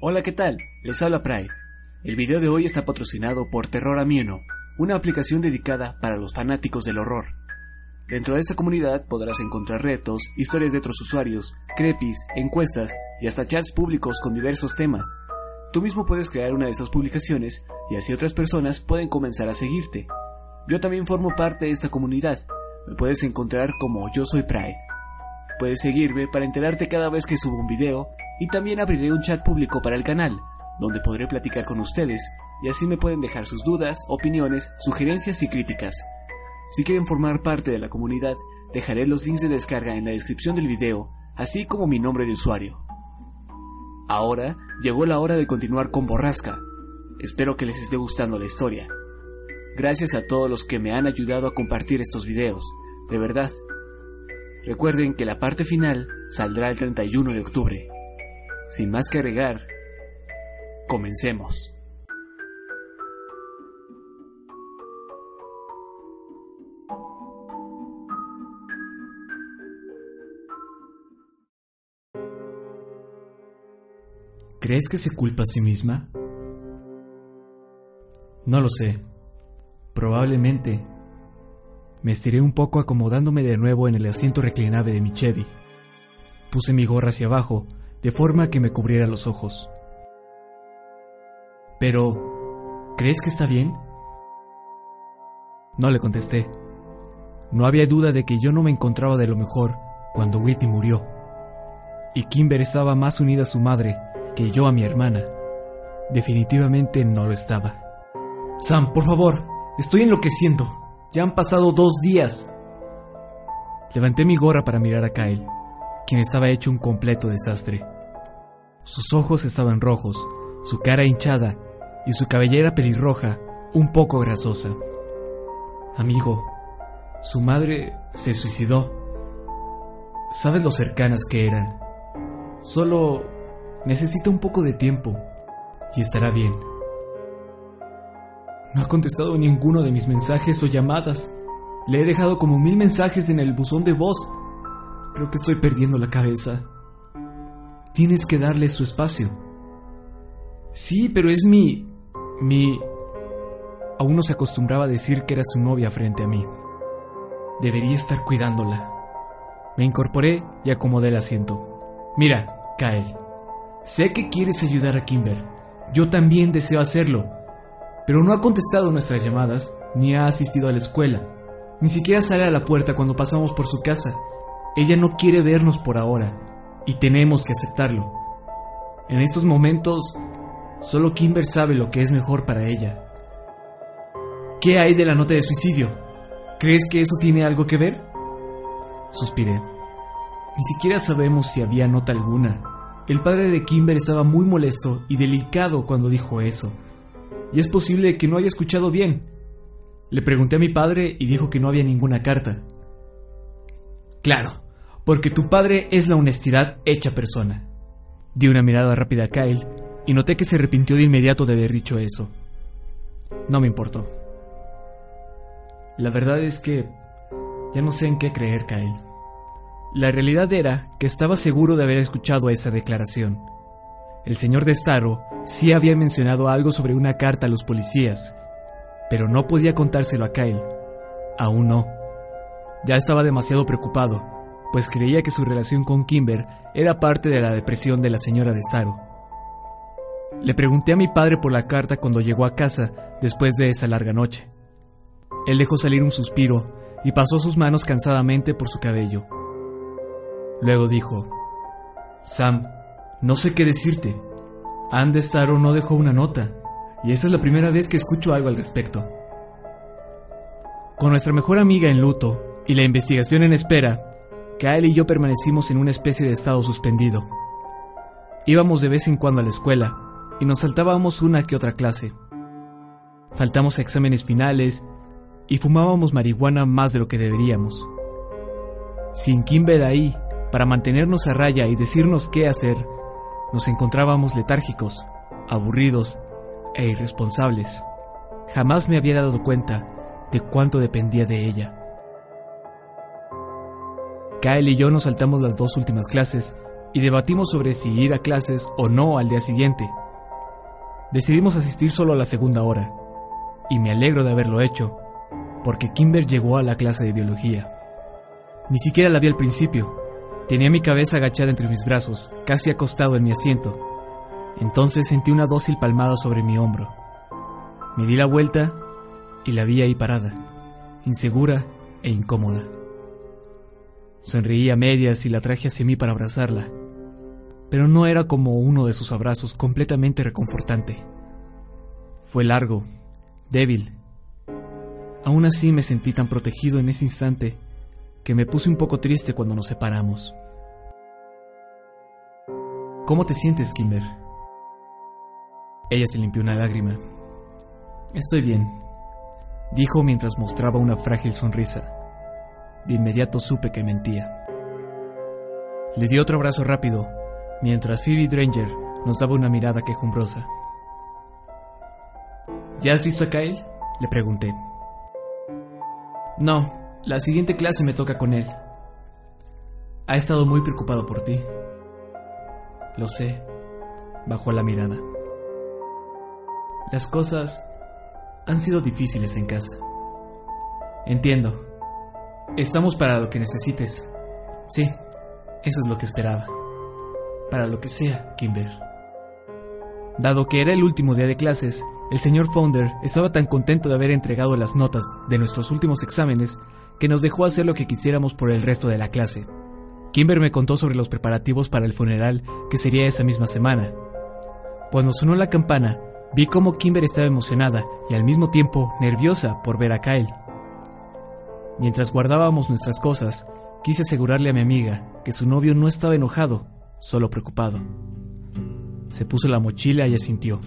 Hola, ¿qué tal? Les habla Pride. El video de hoy está patrocinado por Terror Amieno, una aplicación dedicada para los fanáticos del horror. Dentro de esta comunidad podrás encontrar retos, historias de otros usuarios, crepis, encuestas y hasta chats públicos con diversos temas. Tú mismo puedes crear una de estas publicaciones y así otras personas pueden comenzar a seguirte. Yo también formo parte de esta comunidad. Me puedes encontrar como Yo Soy Pride. Puedes seguirme para enterarte cada vez que subo un video y también abriré un chat público para el canal, donde podré platicar con ustedes y así me pueden dejar sus dudas, opiniones, sugerencias y críticas. Si quieren formar parte de la comunidad, dejaré los links de descarga en la descripción del video, así como mi nombre de usuario. Ahora llegó la hora de continuar con Borrasca. Espero que les esté gustando la historia. Gracias a todos los que me han ayudado a compartir estos videos, de verdad. Recuerden que la parte final saldrá el 31 de octubre. Sin más que agregar, comencemos. ¿Crees que se culpa a sí misma? No lo sé. Probablemente. Me estiré un poco acomodándome de nuevo en el asiento reclinable de mi Chevy. Puse mi gorra hacia abajo, de forma que me cubriera los ojos. Pero, ¿crees que está bien? No le contesté. No había duda de que yo no me encontraba de lo mejor cuando Whitty murió. Y Kimber estaba más unida a su madre que yo a mi hermana. Definitivamente no lo estaba. Sam, por favor, estoy enloqueciendo. Ya han pasado dos días. Levanté mi gorra para mirar a Kyle, quien estaba hecho un completo desastre. Sus ojos estaban rojos, su cara hinchada y su cabellera pelirroja un poco grasosa. Amigo, su madre se suicidó. ¿Sabes lo cercanas que eran? Solo necesita un poco de tiempo y estará bien. No ha contestado ninguno de mis mensajes o llamadas. Le he dejado como mil mensajes en el buzón de voz. Creo que estoy perdiendo la cabeza. Tienes que darle su espacio. Sí, pero es mi... mi... Aún no se acostumbraba a decir que era su novia frente a mí. Debería estar cuidándola. Me incorporé y acomodé el asiento. Mira, Kyle. Sé que quieres ayudar a Kimber. Yo también deseo hacerlo. Pero no ha contestado nuestras llamadas, ni ha asistido a la escuela. Ni siquiera sale a la puerta cuando pasamos por su casa. Ella no quiere vernos por ahora. Y tenemos que aceptarlo. En estos momentos, solo Kimber sabe lo que es mejor para ella. ¿Qué hay de la nota de suicidio? ¿Crees que eso tiene algo que ver? Suspiré. Ni siquiera sabemos si había nota alguna. El padre de Kimber estaba muy molesto y delicado cuando dijo eso. Y es posible que no haya escuchado bien. Le pregunté a mi padre y dijo que no había ninguna carta. Claro, porque tu padre es la honestidad hecha persona. Di una mirada rápida a Kyle y noté que se arrepintió de inmediato de haber dicho eso. No me importó. La verdad es que ya no sé en qué creer, Kyle. La realidad era que estaba seguro de haber escuchado esa declaración. El señor de Staro sí había mencionado algo sobre una carta a los policías, pero no podía contárselo a Kyle. Aún no. Ya estaba demasiado preocupado, pues creía que su relación con Kimber era parte de la depresión de la señora de Staro. Le pregunté a mi padre por la carta cuando llegó a casa después de esa larga noche. Él dejó salir un suspiro y pasó sus manos cansadamente por su cabello. Luego dijo, Sam, no sé qué decirte. Anne Starro no dejó una nota, y esa es la primera vez que escucho algo al respecto. Con nuestra mejor amiga en luto y la investigación en espera, Kyle y yo permanecimos en una especie de estado suspendido. Íbamos de vez en cuando a la escuela y nos saltábamos una que otra clase. Faltamos a exámenes finales y fumábamos marihuana más de lo que deberíamos. Sin Kimber ahí, para mantenernos a raya y decirnos qué hacer, nos encontrábamos letárgicos, aburridos e irresponsables. Jamás me había dado cuenta de cuánto dependía de ella. Kyle y yo nos saltamos las dos últimas clases y debatimos sobre si ir a clases o no al día siguiente. Decidimos asistir solo a la segunda hora, y me alegro de haberlo hecho, porque Kimber llegó a la clase de biología. Ni siquiera la vi al principio. Tenía mi cabeza agachada entre mis brazos, casi acostado en mi asiento. Entonces sentí una dócil palmada sobre mi hombro. Me di la vuelta y la vi ahí parada, insegura e incómoda. Sonreí a medias y la traje hacia mí para abrazarla, pero no era como uno de sus abrazos completamente reconfortante. Fue largo, débil. Aún así me sentí tan protegido en ese instante que me puse un poco triste cuando nos separamos. ¿Cómo te sientes, Kimber? Ella se limpió una lágrima. Estoy bien, dijo mientras mostraba una frágil sonrisa. De inmediato supe que mentía. Le di otro abrazo rápido, mientras Phoebe Dranger nos daba una mirada quejumbrosa. ¿Ya has visto a Kyle? Le pregunté. No, la siguiente clase me toca con él. Ha estado muy preocupado por ti. Lo sé, bajó la mirada. Las cosas han sido difíciles en casa. Entiendo. Estamos para lo que necesites. Sí, eso es lo que esperaba. Para lo que sea, Kimber. Dado que era el último día de clases, el señor Founder estaba tan contento de haber entregado las notas de nuestros últimos exámenes que nos dejó hacer lo que quisiéramos por el resto de la clase. Kimber me contó sobre los preparativos para el funeral que sería esa misma semana. Cuando sonó la campana, vi cómo Kimber estaba emocionada y al mismo tiempo nerviosa por ver a Kyle. Mientras guardábamos nuestras cosas, quise asegurarle a mi amiga que su novio no estaba enojado, solo preocupado. Se puso la mochila y asintió.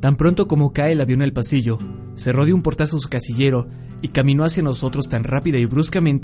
Tan pronto como cae la vio en el pasillo, cerró de un portazo su casillero y caminó hacia nosotros tan rápida y bruscamente